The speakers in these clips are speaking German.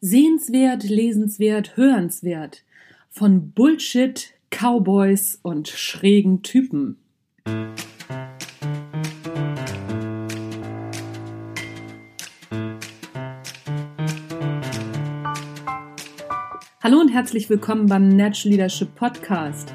Sehenswert, lesenswert, hörenswert. Von Bullshit, Cowboys und schrägen Typen. Hallo und herzlich willkommen beim Natural Leadership Podcast.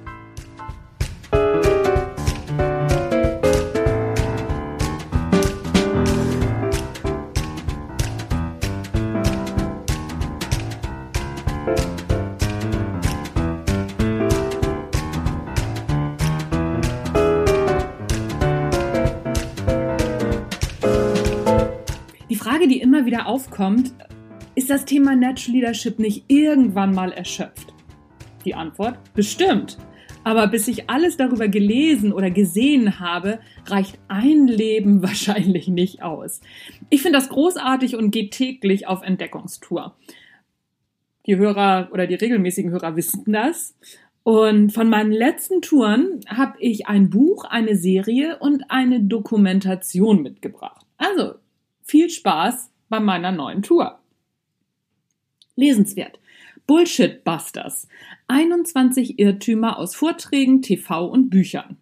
Immer wieder aufkommt, ist das Thema Natural Leadership nicht irgendwann mal erschöpft? Die Antwort, bestimmt. Aber bis ich alles darüber gelesen oder gesehen habe, reicht ein Leben wahrscheinlich nicht aus. Ich finde das großartig und gehe täglich auf Entdeckungstour. Die Hörer oder die regelmäßigen Hörer wissen das. Und von meinen letzten Touren habe ich ein Buch, eine Serie und eine Dokumentation mitgebracht. Also viel Spaß bei meiner neuen Tour. Lesenswert. Bullshit Busters. 21 Irrtümer aus Vorträgen, TV und Büchern.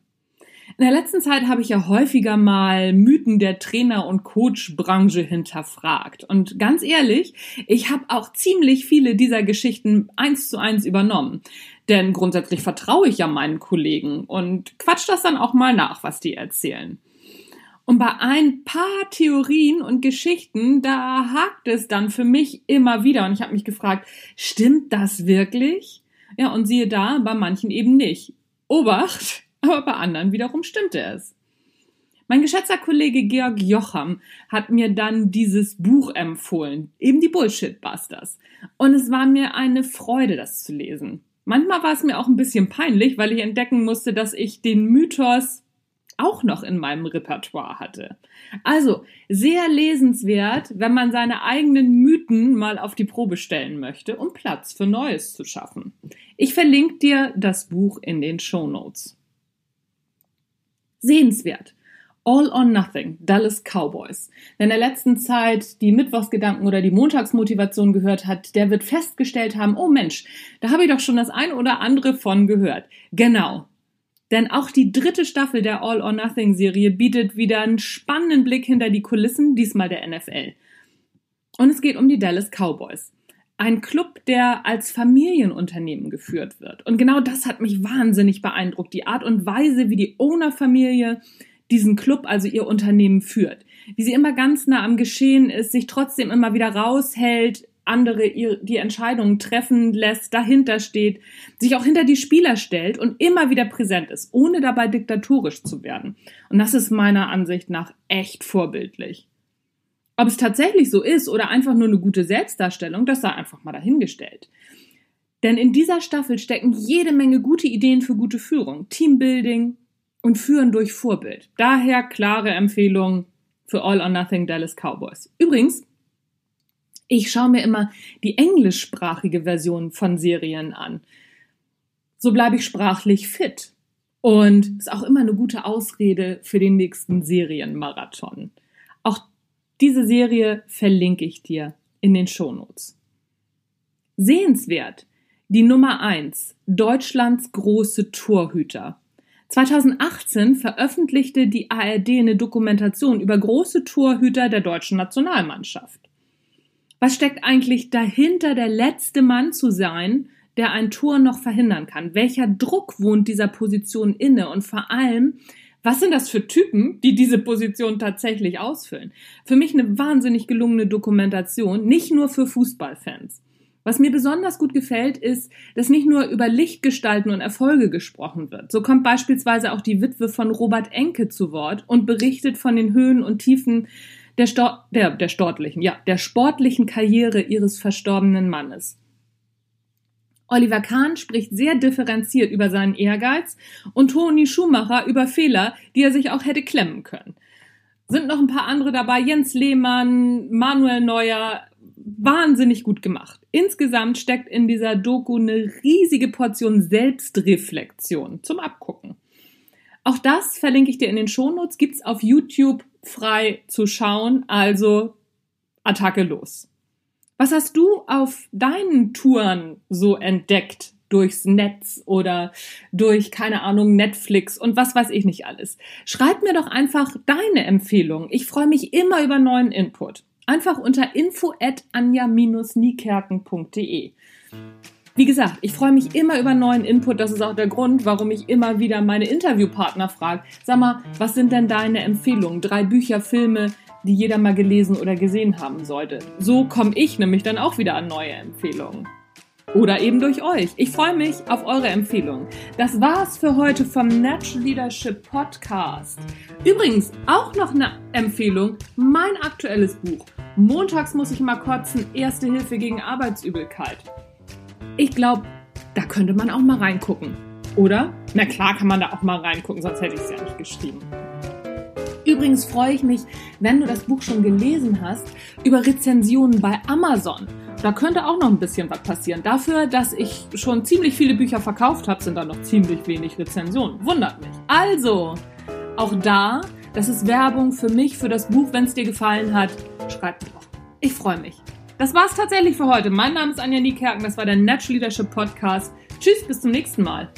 In der letzten Zeit habe ich ja häufiger mal Mythen der Trainer- und Coach-Branche hinterfragt. Und ganz ehrlich, ich habe auch ziemlich viele dieser Geschichten eins zu eins übernommen. Denn grundsätzlich vertraue ich ja meinen Kollegen und quatsch das dann auch mal nach, was die erzählen. Und bei ein paar Theorien und Geschichten, da hakt es dann für mich immer wieder. Und ich habe mich gefragt, stimmt das wirklich? Ja, und siehe da, bei manchen eben nicht. Obacht, aber bei anderen wiederum stimmte es. Mein geschätzter Kollege Georg Jocham hat mir dann dieses Buch empfohlen, eben die Bullshit Busters. Und es war mir eine Freude, das zu lesen. Manchmal war es mir auch ein bisschen peinlich, weil ich entdecken musste, dass ich den Mythos auch noch in meinem Repertoire hatte. Also sehr lesenswert, wenn man seine eigenen Mythen mal auf die Probe stellen möchte, um Platz für Neues zu schaffen. Ich verlinke dir das Buch in den Show Notes. Sehenswert. All or Nothing, Dallas Cowboys. Wer in der letzten Zeit die Mittwochsgedanken oder die Montagsmotivation gehört hat, der wird festgestellt haben, oh Mensch, da habe ich doch schon das ein oder andere von gehört. Genau, denn auch die dritte Staffel der All or Nothing Serie bietet wieder einen spannenden Blick hinter die Kulissen, diesmal der NFL. Und es geht um die Dallas Cowboys. Ein Club, der als Familienunternehmen geführt wird. Und genau das hat mich wahnsinnig beeindruckt. Die Art und Weise, wie die Owner-Familie diesen Club, also ihr Unternehmen führt. Wie sie immer ganz nah am Geschehen ist, sich trotzdem immer wieder raushält, andere die Entscheidungen treffen lässt, dahinter steht, sich auch hinter die Spieler stellt und immer wieder präsent ist, ohne dabei diktatorisch zu werden. Und das ist meiner Ansicht nach echt vorbildlich. Ob es tatsächlich so ist oder einfach nur eine gute Selbstdarstellung, das sei einfach mal dahingestellt. Denn in dieser Staffel stecken jede Menge gute Ideen für gute Führung, Teambuilding und Führen durch Vorbild. Daher klare Empfehlung für All or Nothing Dallas Cowboys. Übrigens, ich schaue mir immer die englischsprachige Version von Serien an. So bleibe ich sprachlich fit. Und ist auch immer eine gute Ausrede für den nächsten Serienmarathon. Auch diese Serie verlinke ich dir in den Shownotes. Sehenswert. Die Nummer eins Deutschlands große Torhüter. 2018 veröffentlichte die ARD eine Dokumentation über große Torhüter der deutschen Nationalmannschaft. Was steckt eigentlich dahinter, der letzte Mann zu sein, der ein Tor noch verhindern kann? Welcher Druck wohnt dieser Position inne? Und vor allem, was sind das für Typen, die diese Position tatsächlich ausfüllen? Für mich eine wahnsinnig gelungene Dokumentation, nicht nur für Fußballfans. Was mir besonders gut gefällt, ist, dass nicht nur über Lichtgestalten und Erfolge gesprochen wird. So kommt beispielsweise auch die Witwe von Robert Enke zu Wort und berichtet von den Höhen und Tiefen der, Stor der, der sportlichen, ja, der sportlichen Karriere ihres verstorbenen Mannes. Oliver Kahn spricht sehr differenziert über seinen Ehrgeiz und Toni Schumacher über Fehler, die er sich auch hätte klemmen können. Sind noch ein paar andere dabei, Jens Lehmann, Manuel Neuer, wahnsinnig gut gemacht. Insgesamt steckt in dieser Doku eine riesige Portion Selbstreflexion zum Abgucken. Auch das verlinke ich dir in den Shownotes, gibt's auf YouTube frei zu schauen, also Attacke los. Was hast du auf deinen Touren so entdeckt? Durchs Netz oder durch, keine Ahnung, Netflix und was weiß ich nicht alles. Schreib mir doch einfach deine Empfehlung. Ich freue mich immer über neuen Input. Einfach unter info at anja-niekerken.de. Wie gesagt, ich freue mich immer über neuen Input. Das ist auch der Grund, warum ich immer wieder meine Interviewpartner frage. Sag mal, was sind denn deine Empfehlungen? Drei Bücher, Filme, die jeder mal gelesen oder gesehen haben sollte. So komme ich nämlich dann auch wieder an neue Empfehlungen. Oder eben durch euch. Ich freue mich auf eure Empfehlungen. Das war's für heute vom Natural Leadership Podcast. Übrigens auch noch eine Empfehlung. Mein aktuelles Buch. Montags muss ich mal kotzen. Erste Hilfe gegen Arbeitsübelkeit. Ich glaube, da könnte man auch mal reingucken. Oder? Na klar kann man da auch mal reingucken, sonst hätte ich es ja nicht geschrieben. Übrigens freue ich mich, wenn du das Buch schon gelesen hast, über Rezensionen bei Amazon. Da könnte auch noch ein bisschen was passieren. Dafür, dass ich schon ziemlich viele Bücher verkauft habe, sind da noch ziemlich wenig Rezensionen. Wundert mich. Also, auch da, das ist Werbung für mich, für das Buch. Wenn es dir gefallen hat, schreib mir doch. Ich freue mich. Das war's tatsächlich für heute. Mein Name ist Anja Niekerken. Das war der Natural Leadership Podcast. Tschüss, bis zum nächsten Mal.